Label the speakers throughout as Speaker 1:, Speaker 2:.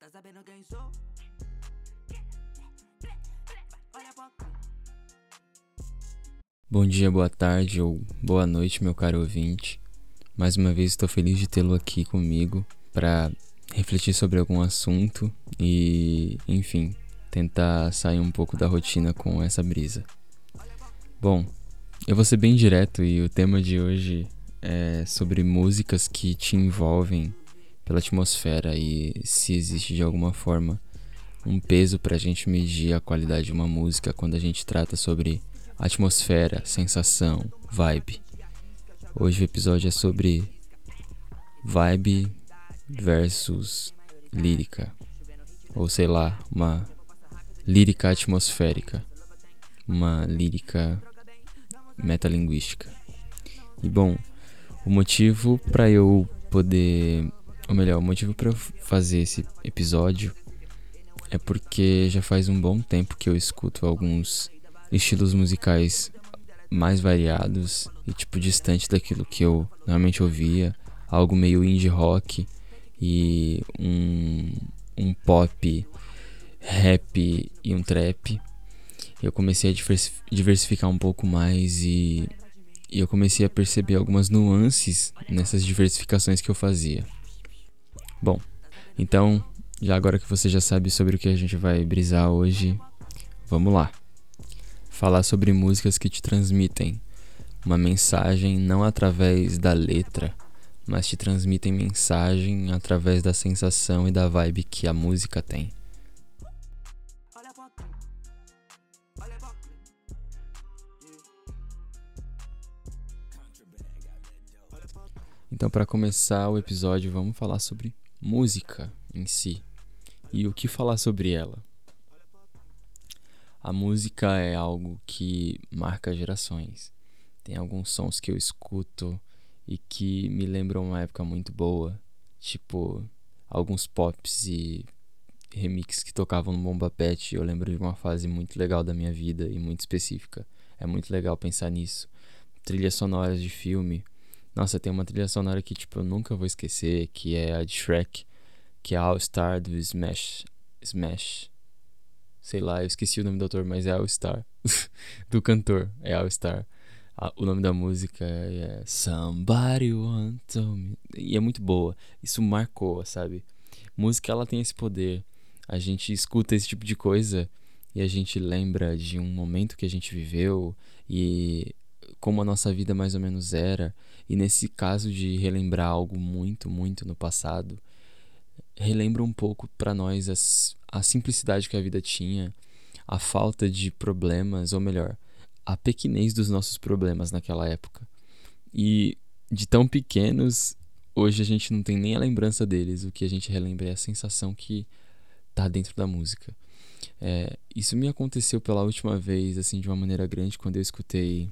Speaker 1: Tá sabendo quem sou? Olha pra Bom dia, boa tarde ou boa noite, meu caro ouvinte. Mais uma vez estou feliz de tê-lo aqui comigo para refletir sobre algum assunto e, enfim, tentar sair um pouco da rotina com essa brisa. Bom, eu vou ser bem direto e o tema de hoje é sobre músicas que te envolvem pela atmosfera e se existe de alguma forma um peso para a gente medir a qualidade de uma música quando a gente trata sobre atmosfera, sensação, vibe. Hoje o episódio é sobre vibe versus lírica, ou sei lá, uma lírica atmosférica, uma lírica metalinguística. E bom, o motivo para eu poder, ou melhor, o motivo para eu fazer esse episódio é porque já faz um bom tempo que eu escuto alguns estilos musicais mais variados e tipo distante daquilo que eu normalmente ouvia, algo meio indie rock e um, um pop, rap e um trap. Eu comecei a diversificar um pouco mais e, e eu comecei a perceber algumas nuances nessas diversificações que eu fazia. Bom, então, já agora que você já sabe sobre o que a gente vai brisar hoje, vamos lá. Falar sobre músicas que te transmitem uma mensagem não através da letra, mas te transmitem mensagem através da sensação e da vibe que a música tem. Então, para começar o episódio, vamos falar sobre música em si e o que falar sobre ela. A música é algo que marca gerações. Tem alguns sons que eu escuto e que me lembram uma época muito boa, tipo alguns pops e remixes que tocavam no Bomba Pet. Eu lembro de uma fase muito legal da minha vida e muito específica. É muito legal pensar nisso. Trilhas sonoras de filme. Nossa, tem uma trilha sonora que tipo eu nunca vou esquecer, que é a de Shrek, que é All Star do Smash, Smash. Sei lá, eu esqueci o nome do autor, mas é All Star do cantor, é All Star o nome da música é Somebody Want to Me. E é muito boa. Isso marcou, sabe? Música ela tem esse poder. A gente escuta esse tipo de coisa e a gente lembra de um momento que a gente viveu e como a nossa vida mais ou menos era. E nesse caso de relembrar algo muito, muito no passado, relembra um pouco para nós a simplicidade que a vida tinha, a falta de problemas, ou melhor, a pequenez dos nossos problemas naquela época. E de tão pequenos, hoje a gente não tem nem a lembrança deles. O que a gente relembra é a sensação que tá dentro da música. É, isso me aconteceu pela última vez, assim, de uma maneira grande, quando eu escutei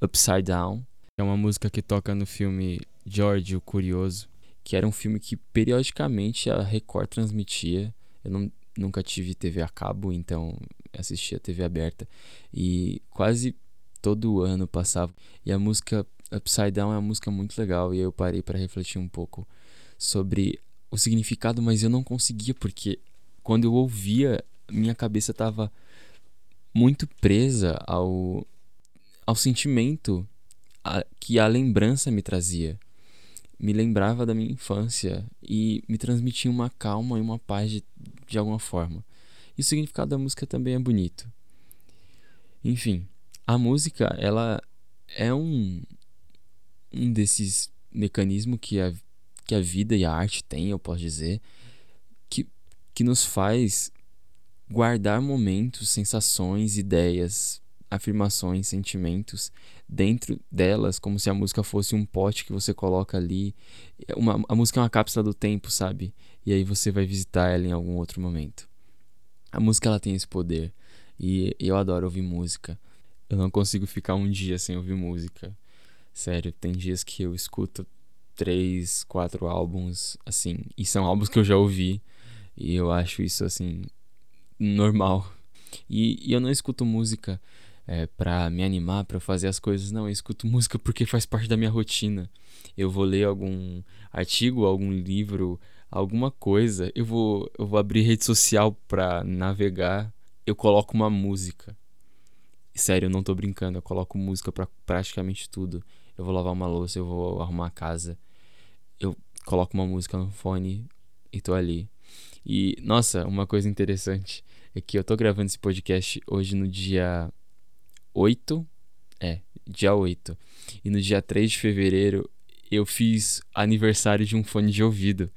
Speaker 1: Upside Down, é uma música que toca no filme George o Curioso, que era um filme que periodicamente a Record transmitia. Eu não, nunca tive TV a cabo, então assistia TV aberta. E quase todo ano passava. E a música Upside Down é uma música muito legal. E eu parei para refletir um pouco sobre o significado, mas eu não conseguia, porque quando eu ouvia, minha cabeça estava muito presa ao, ao sentimento a, que a lembrança me trazia me lembrava da minha infância e me transmitia uma calma e uma paz de, de alguma forma. E o significado da música também é bonito. Enfim, a música, ela é um, um desses mecanismos que a, que a vida e a arte têm, eu posso dizer, que, que nos faz guardar momentos, sensações, ideias, afirmações, sentimentos dentro delas, como se a música fosse um pote que você coloca ali. Uma, a música é uma cápsula do tempo, sabe? E aí você vai visitar ela em algum outro momento. A música ela tem esse poder e eu adoro ouvir música. Eu não consigo ficar um dia sem ouvir música. Sério, tem dias que eu escuto três, quatro álbuns, assim, e são álbuns que eu já ouvi, e eu acho isso, assim, normal. E, e eu não escuto música é, para me animar, para fazer as coisas. Não, eu escuto música porque faz parte da minha rotina. Eu vou ler algum artigo, algum livro, alguma coisa. Eu vou, eu vou abrir rede social para navegar. Eu coloco uma música. Sério, eu não tô brincando. Eu coloco música para praticamente tudo. Eu vou lavar uma louça, eu vou arrumar a casa. Eu coloco uma música no fone e tô ali. E, nossa, uma coisa interessante é que eu tô gravando esse podcast hoje no dia 8. É, dia 8. E no dia 3 de fevereiro eu fiz aniversário de um fone de ouvido.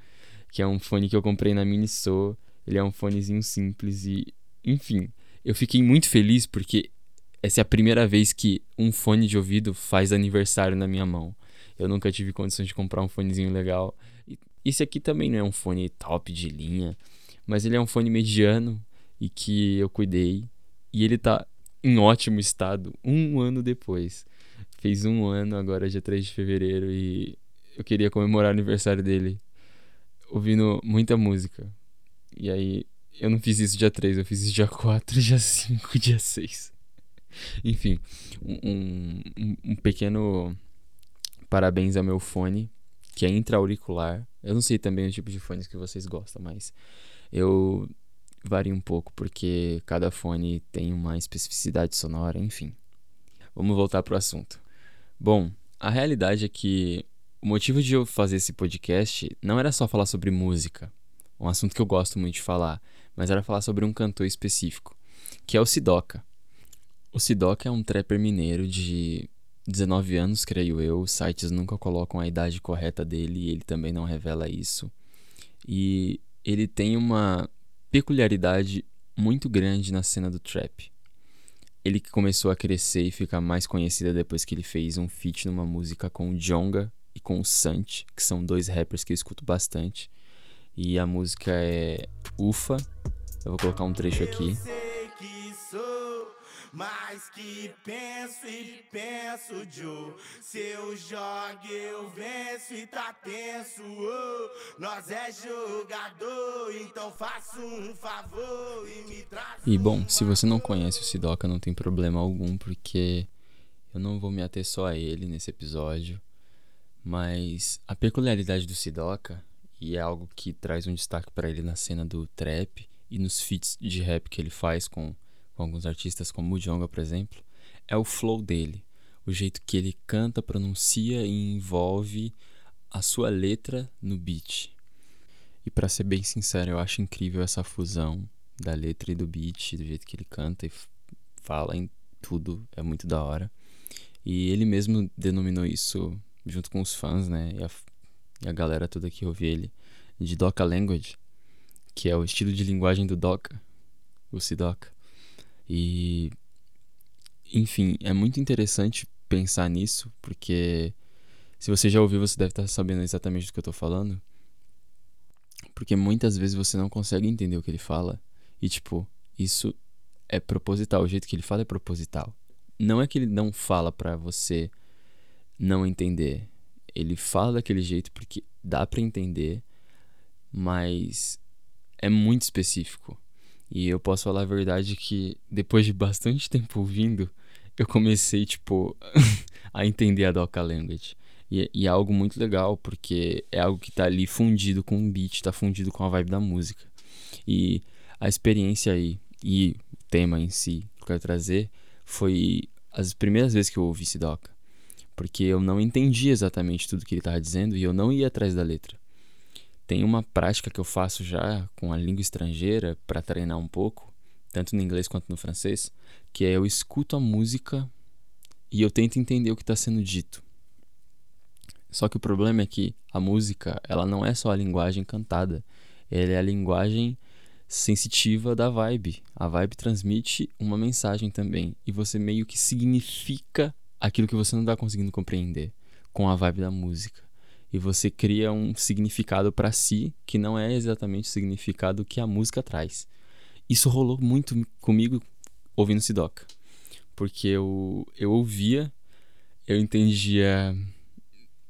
Speaker 1: Que é um fone que eu comprei na Miniso. Ele é um fonezinho simples e, enfim, eu fiquei muito feliz porque essa é a primeira vez que um fone de ouvido faz aniversário na minha mão. Eu nunca tive condições de comprar um fonezinho legal. Esse aqui também não é um fone top de linha, mas ele é um fone mediano e que eu cuidei. E ele tá em ótimo estado um ano depois. Fez um ano agora, dia 3 de fevereiro, e eu queria comemorar o aniversário dele ouvindo muita música. E aí, eu não fiz isso dia 3, eu fiz isso dia 4, dia 5, dia 6. Enfim, um, um, um pequeno parabéns ao meu fone, que é intra-auricular. Eu não sei também o tipo de fones que vocês gostam, mas eu vario um pouco porque cada fone tem uma especificidade sonora, enfim. Vamos voltar pro assunto. Bom, a realidade é que o motivo de eu fazer esse podcast não era só falar sobre música, um assunto que eu gosto muito de falar, mas era falar sobre um cantor específico, que é o Sidoca. O Sidoca é um trapper mineiro de 19 anos, creio eu. Os sites nunca colocam a idade correta dele e ele também não revela isso. E ele tem uma peculiaridade muito grande na cena do trap. Ele que começou a crescer e ficar mais conhecida depois que ele fez um feat numa música com o Jonga e com o Sant, que são dois rappers que eu escuto bastante. E a música é Ufa. Eu vou colocar um trecho aqui. Mas que penso e penso, Joe. Se eu jogo, eu venço e tá tenso. Oh, nós é jogador, então um favor e me traz. E bom, se você não conhece o Sidoca, não tem problema algum, porque eu não vou me ater só a ele nesse episódio. Mas a peculiaridade do Sidoca, e é algo que traz um destaque para ele na cena do trap e nos feats de rap que ele faz com com alguns artistas como o Djonga, por exemplo, é o flow dele, o jeito que ele canta, pronuncia e envolve a sua letra no beat. E para ser bem sincero, eu acho incrível essa fusão da letra e do beat, do jeito que ele canta e fala em tudo, é muito da hora. E ele mesmo denominou isso junto com os fãs, né? E a, e a galera toda que ouve ele de Doca Language, que é o estilo de linguagem do Doca, o Sidoca. E enfim, é muito interessante pensar nisso, porque se você já ouviu, você deve estar sabendo exatamente do que eu estou falando. Porque muitas vezes você não consegue entender o que ele fala. E, tipo, isso é proposital. O jeito que ele fala é proposital. Não é que ele não fala para você não entender. Ele fala daquele jeito porque dá para entender, mas é muito específico. E eu posso falar a verdade que depois de bastante tempo ouvindo, eu comecei, tipo, a entender a Doca Language. E, e, é algo muito legal, porque é algo que tá ali fundido com o beat, tá fundido com a vibe da música. E a experiência aí, e o tema em si que eu quero trazer, foi as primeiras vezes que eu ouvi Sidoca. Porque eu não entendi exatamente tudo que ele tava dizendo e eu não ia atrás da letra. Tem uma prática que eu faço já com a língua estrangeira para treinar um pouco, tanto no inglês quanto no francês, que é eu escuto a música e eu tento entender o que está sendo dito. Só que o problema é que a música, ela não é só a linguagem cantada, ela é a linguagem sensitiva da vibe. A vibe transmite uma mensagem também e você meio que significa aquilo que você não está conseguindo compreender com a vibe da música e você cria um significado para si que não é exatamente o significado que a música traz. Isso rolou muito comigo ouvindo Sidoca, porque eu, eu ouvia, eu entendia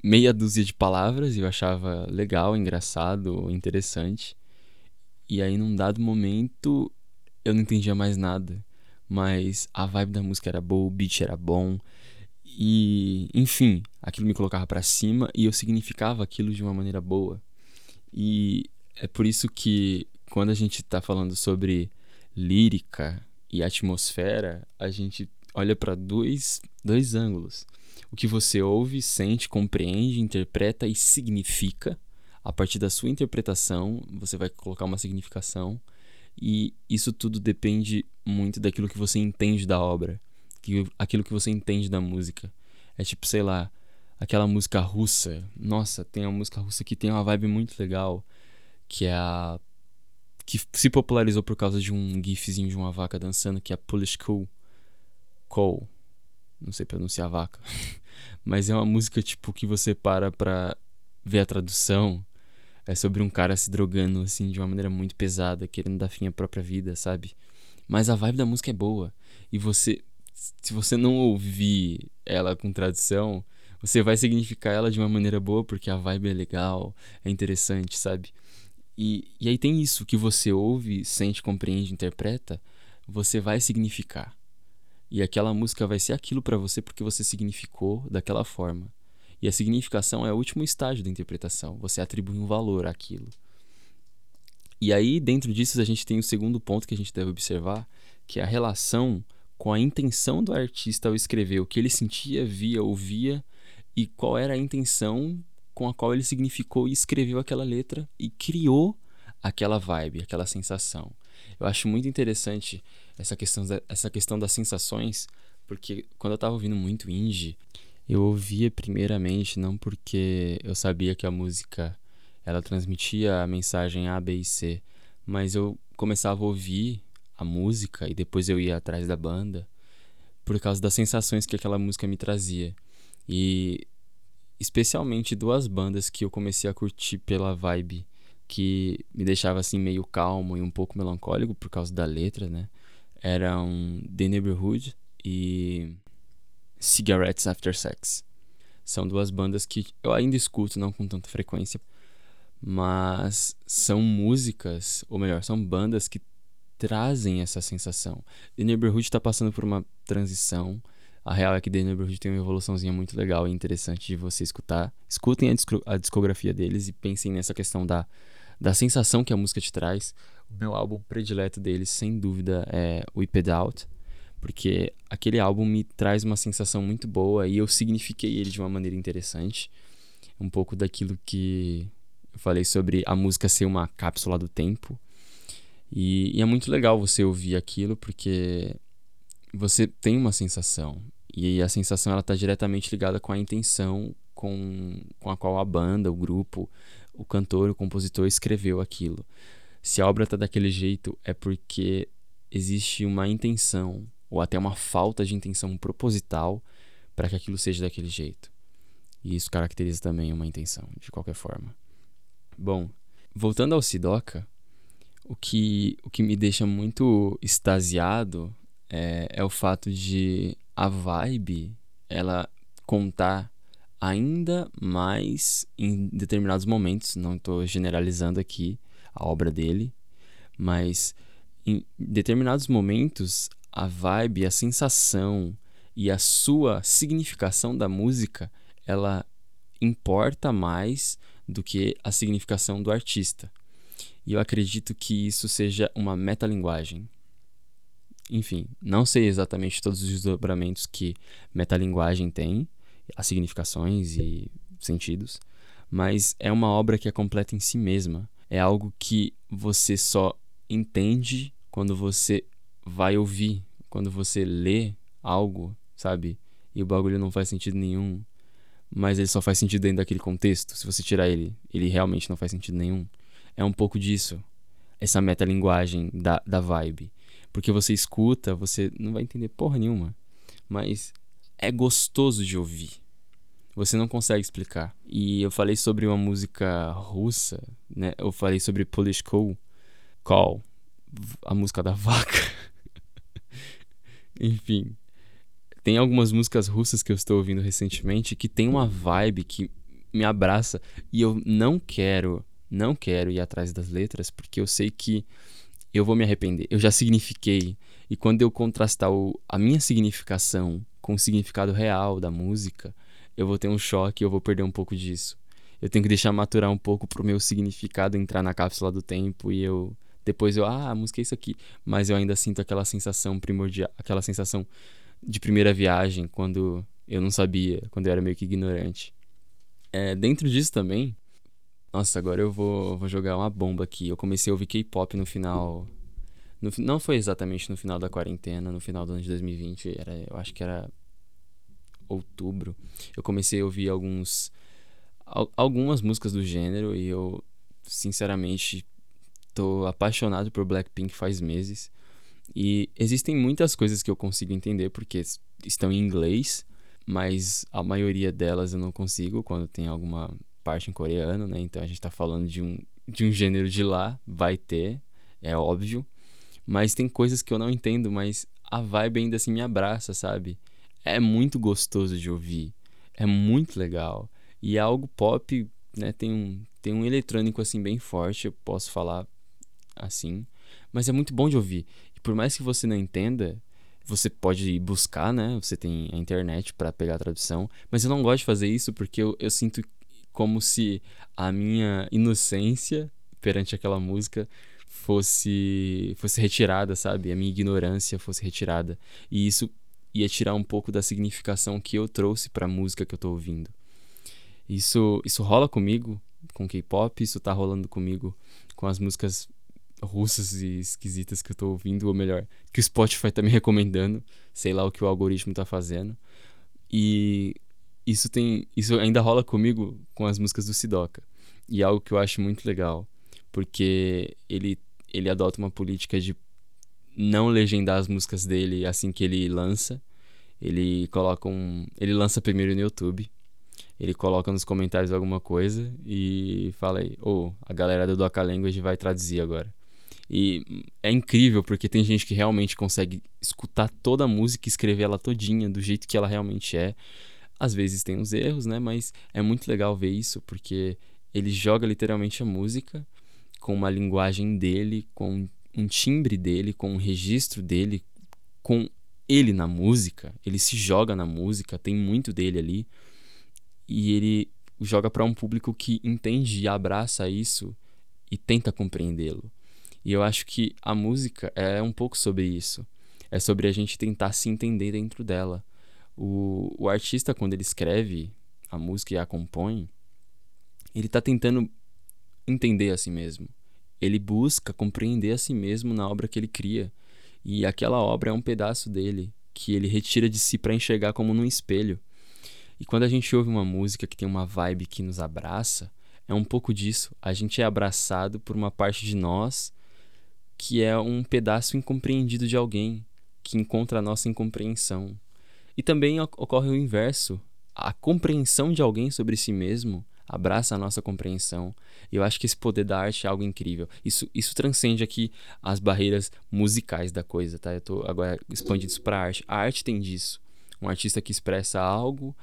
Speaker 1: meia dúzia de palavras e eu achava legal, engraçado, interessante. E aí num dado momento eu não entendia mais nada, mas a vibe da música era boa, o beat era bom. E, enfim, aquilo me colocava para cima e eu significava aquilo de uma maneira boa. E é por isso que quando a gente tá falando sobre lírica e atmosfera, a gente olha para dois, dois ângulos. O que você ouve, sente, compreende, interpreta e significa. A partir da sua interpretação, você vai colocar uma significação. E isso tudo depende muito daquilo que você entende da obra, aquilo que você entende da música. É tipo, sei lá, aquela música russa. Nossa, tem uma música russa que tem uma vibe muito legal, que é a que se popularizou por causa de um gifzinho de uma vaca dançando, que é a Polish Cool. Coal. Não sei pronunciar vaca. Mas é uma música tipo que você para pra ver a tradução. É sobre um cara se drogando assim de uma maneira muito pesada, querendo dar fim à própria vida, sabe? Mas a vibe da música é boa. E você se você não ouvir ela com tradução, você vai significar ela de uma maneira boa porque a vibe é legal, é interessante, sabe? E, e aí tem isso que você ouve, sente, compreende, interpreta, você vai significar. E aquela música vai ser aquilo para você porque você significou daquela forma. E a significação é o último estágio da interpretação. Você atribui um valor àquilo. E aí, dentro disso, a gente tem o segundo ponto que a gente deve observar, que é a relação com a intenção do artista ao escrever, o que ele sentia, via, ouvia e qual era a intenção com a qual ele significou e escreveu aquela letra e criou aquela vibe, aquela sensação. Eu acho muito interessante essa questão, da, essa questão das sensações, porque quando eu estava ouvindo muito indie, eu ouvia primeiramente não porque eu sabia que a música ela transmitia a mensagem A, B e C, mas eu começava a ouvir a música e depois eu ia atrás da banda por causa das sensações que aquela música me trazia. E especialmente duas bandas que eu comecei a curtir pela vibe que me deixava assim meio calmo e um pouco melancólico por causa da letra, né? Eram The Neighborhood e Cigarettes After Sex. São duas bandas que eu ainda escuto, não com tanta frequência, mas são músicas, ou melhor, são bandas que trazem essa sensação. The Neighborhood está passando por uma transição. A real é que The Neighborhood tem uma evoluçãozinha muito legal e interessante de você escutar. Escutem a, a discografia deles e pensem nessa questão da da sensação que a música te traz. O meu álbum predileto deles, sem dúvida, é Whipped Out, porque aquele álbum me traz uma sensação muito boa e eu signifiquei ele de uma maneira interessante. Um pouco daquilo que eu falei sobre a música ser uma cápsula do tempo. E, e é muito legal você ouvir aquilo porque você tem uma sensação. E a sensação ela está diretamente ligada com a intenção com, com a qual a banda, o grupo, o cantor, o compositor escreveu aquilo. Se a obra está daquele jeito, é porque existe uma intenção, ou até uma falta de intenção proposital para que aquilo seja daquele jeito. E isso caracteriza também uma intenção, de qualquer forma. Bom, voltando ao Sidoca, o que, o que me deixa muito extasiado é, é o fato de a vibe ela contar ainda mais em determinados momentos, não estou generalizando aqui a obra dele, mas em determinados momentos a vibe, a sensação e a sua significação da música, ela importa mais do que a significação do artista. E eu acredito que isso seja uma metalinguagem. Enfim, não sei exatamente todos os desdobramentos que metalinguagem tem, as significações e sentidos, mas é uma obra que é completa em si mesma. É algo que você só entende quando você vai ouvir, quando você lê algo, sabe? E o bagulho não faz sentido nenhum, mas ele só faz sentido dentro daquele contexto. Se você tirar ele, ele realmente não faz sentido nenhum. É um pouco disso, essa metalinguagem da, da vibe. Porque você escuta, você não vai entender porra nenhuma, mas é gostoso de ouvir. Você não consegue explicar. E eu falei sobre uma música russa, né? Eu falei sobre Polish Call, Call a música da vaca. Enfim, tem algumas músicas russas que eu estou ouvindo recentemente que tem uma vibe que me abraça e eu não quero, não quero ir atrás das letras porque eu sei que eu vou me arrepender. Eu já signifiquei, E quando eu contrastar o, a minha significação com o significado real da música, eu vou ter um choque, eu vou perder um pouco disso. Eu tenho que deixar maturar um pouco pro meu significado entrar na cápsula do tempo e eu depois eu, ah, a música é isso aqui, mas eu ainda sinto aquela sensação primordial, aquela sensação de primeira viagem quando eu não sabia, quando eu era meio que ignorante. É, dentro disso também, nossa, agora eu vou, vou jogar uma bomba aqui. Eu comecei a ouvir K-pop no final. No, não foi exatamente no final da quarentena, no final do ano de 2020, era, eu acho que era outubro. Eu comecei a ouvir alguns algumas músicas do gênero e eu sinceramente tô apaixonado por Blackpink faz meses. E existem muitas coisas que eu consigo entender porque estão em inglês, mas a maioria delas eu não consigo quando tem alguma parte em coreano, né? Então a gente tá falando de um, de um gênero de lá, vai ter, é óbvio. Mas tem coisas que eu não entendo, mas a vibe ainda assim me abraça, sabe? É muito gostoso de ouvir, é muito legal. E é algo pop, né? Tem um, tem um eletrônico assim bem forte, eu posso falar assim. Mas é muito bom de ouvir. E por mais que você não entenda, você pode ir buscar, né? Você tem a internet para pegar a tradução. Mas eu não gosto de fazer isso porque eu, eu sinto como se a minha inocência perante aquela música fosse fosse retirada, sabe? A minha ignorância fosse retirada. E isso ia tirar um pouco da significação que eu trouxe para a música que eu tô ouvindo. Isso isso rola comigo com K-pop, isso tá rolando comigo com as músicas russas e esquisitas que eu tô ouvindo, ou melhor, que o Spotify tá me recomendando, sei lá o que o algoritmo tá fazendo. E isso tem isso ainda rola comigo com as músicas do Sidoca. E é algo que eu acho muito legal, porque ele ele adota uma política de não legendar as músicas dele assim que ele lança. Ele coloca um, ele lança primeiro no YouTube. Ele coloca nos comentários alguma coisa e fala aí, ou oh, a galera do Doca Language vai traduzir agora. E é incrível porque tem gente que realmente consegue escutar toda a música e escrever ela todinha do jeito que ela realmente é. Às vezes tem uns erros, né? Mas é muito legal ver isso porque ele joga literalmente a música com uma linguagem dele, com um timbre dele, com um registro dele, com ele na música. Ele se joga na música, tem muito dele ali. E ele joga para um público que entende e abraça isso e tenta compreendê-lo. E eu acho que a música é um pouco sobre isso. É sobre a gente tentar se entender dentro dela. O, o artista, quando ele escreve a música e a compõe, ele está tentando entender a si mesmo. Ele busca compreender a si mesmo na obra que ele cria. E aquela obra é um pedaço dele, que ele retira de si para enxergar como num espelho. E quando a gente ouve uma música que tem uma vibe que nos abraça, é um pouco disso. A gente é abraçado por uma parte de nós que é um pedaço incompreendido de alguém que encontra a nossa incompreensão. E também ocorre o inverso. A compreensão de alguém sobre si mesmo abraça a nossa compreensão. E eu acho que esse poder da arte é algo incrível. Isso, isso transcende aqui as barreiras musicais da coisa, tá? Eu tô agora expandindo isso para arte. A arte tem disso. Um artista que expressa algo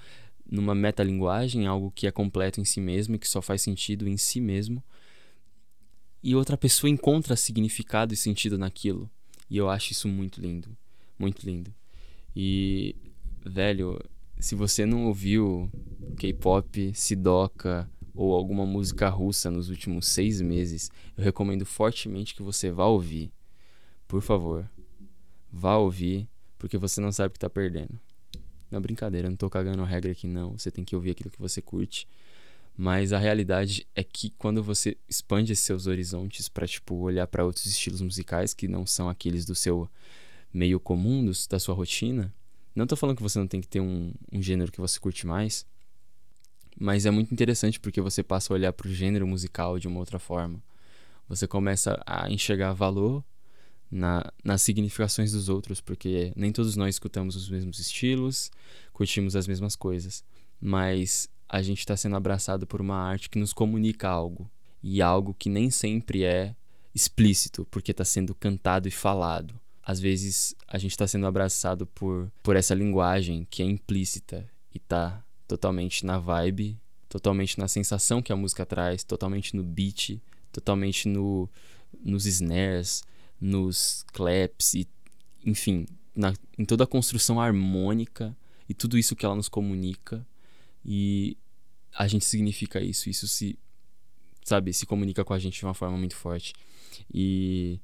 Speaker 1: numa metalinguagem, algo que é completo em si mesmo e que só faz sentido em si mesmo. E outra pessoa encontra significado e sentido naquilo. E eu acho isso muito lindo. Muito lindo. E velho, se você não ouviu K-pop, Sidoca ou alguma música russa nos últimos seis meses, eu recomendo fortemente que você vá ouvir. Por favor, vá ouvir, porque você não sabe o que está perdendo. Não, brincadeira, eu não tô cagando regra aqui não. Você tem que ouvir aquilo que você curte. Mas a realidade é que quando você expande seus horizontes para tipo olhar para outros estilos musicais que não são aqueles do seu meio comum, da sua rotina, não tô falando que você não tem que ter um, um gênero que você curte mais, mas é muito interessante porque você passa a olhar para o gênero musical de uma outra forma. Você começa a enxergar valor na, nas significações dos outros, porque nem todos nós escutamos os mesmos estilos, curtimos as mesmas coisas, mas a gente está sendo abraçado por uma arte que nos comunica algo, e algo que nem sempre é explícito, porque está sendo cantado e falado às vezes a gente está sendo abraçado por, por essa linguagem que é implícita e tá totalmente na vibe, totalmente na sensação que a música traz, totalmente no beat, totalmente no, nos snares, nos claps e, enfim, na, em toda a construção harmônica e tudo isso que ela nos comunica. E a gente significa isso. Isso se, sabe, se comunica com a gente de uma forma muito forte. E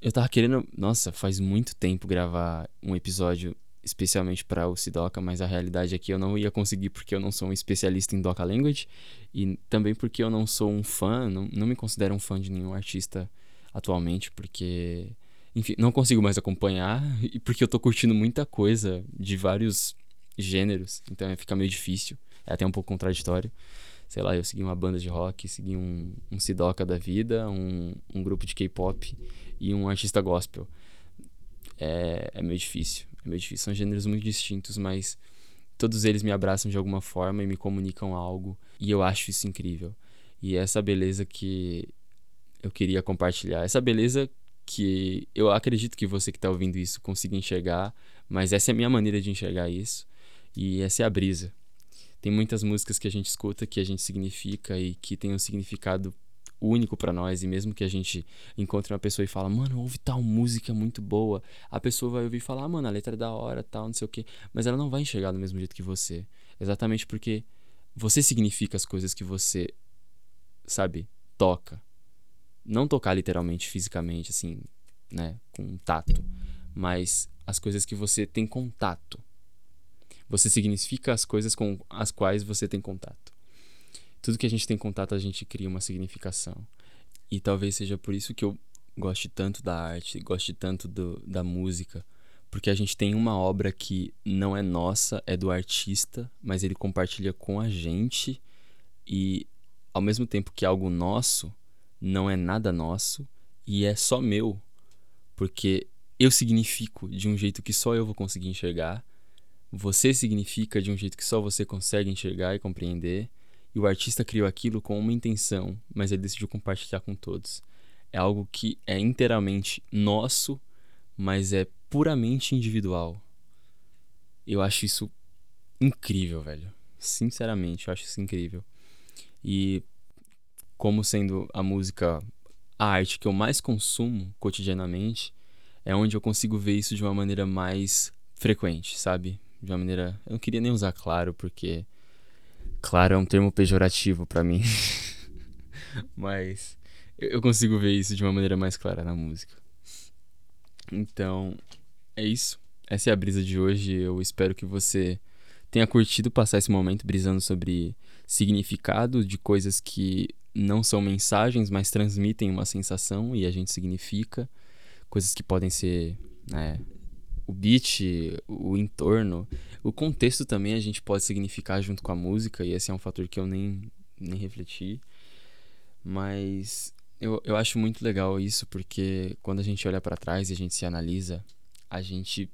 Speaker 1: eu tava querendo, nossa, faz muito tempo gravar um episódio especialmente para o Sidoca, mas a realidade é que eu não ia conseguir porque eu não sou um especialista em Doca Language e também porque eu não sou um fã, não, não me considero um fã de nenhum artista atualmente, porque enfim, não consigo mais acompanhar e porque eu tô curtindo muita coisa de vários gêneros, então fica meio difícil, é até um pouco contraditório. Sei lá, eu segui uma banda de rock, segui um, um Sidoca da vida, um, um grupo de K-pop e um artista gospel. É, é meio difícil, é meio difícil. São gêneros muito distintos, mas todos eles me abraçam de alguma forma e me comunicam algo, e eu acho isso incrível. E é essa beleza que eu queria compartilhar, essa beleza que eu acredito que você que está ouvindo isso consiga enxergar, mas essa é a minha maneira de enxergar isso e essa é a brisa. Tem muitas músicas que a gente escuta que a gente significa e que tem um significado único para nós e mesmo que a gente encontre uma pessoa e fala, mano, ouve tal música muito boa, a pessoa vai ouvir e falar, ah, mano, a letra é da hora, tal, não sei o quê, mas ela não vai enxergar do mesmo jeito que você, exatamente porque você significa as coisas que você, sabe, toca não tocar literalmente, fisicamente, assim, né, com tato, mas as coisas que você tem contato. Você significa as coisas com as quais você tem contato. Tudo que a gente tem contato, a gente cria uma significação. E talvez seja por isso que eu goste tanto da arte, goste tanto do, da música, porque a gente tem uma obra que não é nossa, é do artista, mas ele compartilha com a gente e ao mesmo tempo que é algo nosso, não é nada nosso e é só meu, porque eu significo de um jeito que só eu vou conseguir enxergar, você significa de um jeito que só você consegue enxergar e compreender, e o artista criou aquilo com uma intenção, mas ele decidiu compartilhar com todos. É algo que é inteiramente nosso, mas é puramente individual. Eu acho isso incrível, velho. Sinceramente, eu acho isso incrível. E como sendo a música a arte que eu mais consumo cotidianamente, é onde eu consigo ver isso de uma maneira mais frequente, sabe? De uma maneira. Eu não queria nem usar claro, porque. Claro é um termo pejorativo para mim. Mas eu consigo ver isso de uma maneira mais clara na música. Então, é isso. Essa é a brisa de hoje. Eu espero que você tenha curtido passar esse momento brisando sobre significado de coisas que não são mensagens, mas transmitem uma sensação e a gente significa coisas que podem ser né, o beat, o entorno, o contexto também a gente pode significar junto com a música e esse é um fator que eu nem, nem refleti, mas eu, eu acho muito legal isso porque quando a gente olha para trás e a gente se analisa, a gente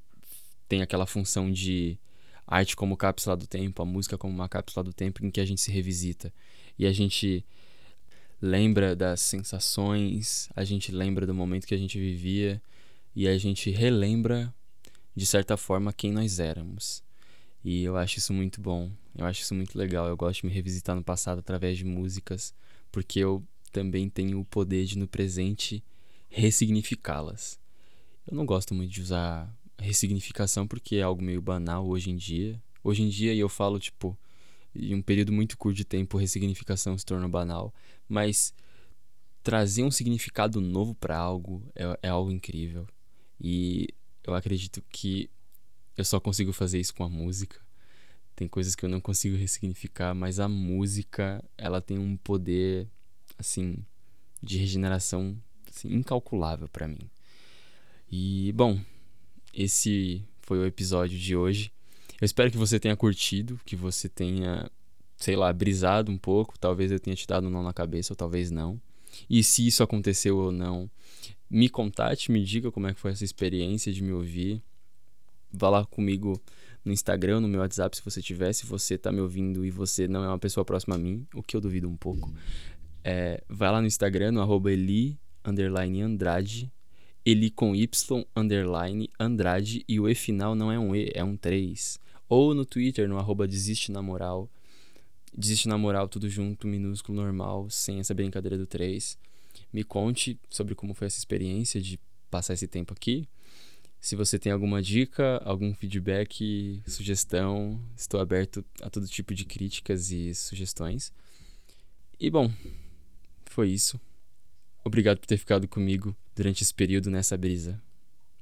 Speaker 1: tem aquela função de arte como cápsula do tempo, a música como uma cápsula do tempo em que a gente se revisita. E a gente lembra das sensações, a gente lembra do momento que a gente vivia e a gente relembra de certa forma quem nós éramos. E eu acho isso muito bom, eu acho isso muito legal. Eu gosto de me revisitar no passado através de músicas, porque eu também tenho o poder de no presente ressignificá-las. Eu não gosto muito de usar ressignificação porque é algo meio banal hoje em dia. Hoje em dia eu falo tipo em um período muito curto de tempo, ressignificação se torna banal. Mas trazer um significado novo para algo é, é algo incrível. E eu acredito que eu só consigo fazer isso com a música. Tem coisas que eu não consigo ressignificar, mas a música, ela tem um poder assim de regeneração assim, incalculável para mim. E bom, esse foi o episódio de hoje. Eu espero que você tenha curtido, que você tenha, sei lá, brisado um pouco. Talvez eu tenha te dado um nó na cabeça, ou talvez não. E se isso aconteceu ou não, me contate, me diga como é que foi essa experiência de me ouvir. Vá lá comigo no Instagram, no meu WhatsApp, se você tiver. Se você tá me ouvindo e você não é uma pessoa próxima a mim, o que eu duvido um pouco. É, vai lá no Instagram, no arroba Eli, Andrade, Eli com Y, underline, Andrade, e o E final não é um E, é um 3. Ou no Twitter, no arroba Desiste na Moral. Desiste na Moral, tudo junto, minúsculo, normal, sem essa brincadeira do 3. Me conte sobre como foi essa experiência de passar esse tempo aqui. Se você tem alguma dica, algum feedback, sugestão, estou aberto a todo tipo de críticas e sugestões. E bom, foi isso. Obrigado por ter ficado comigo durante esse período nessa brisa.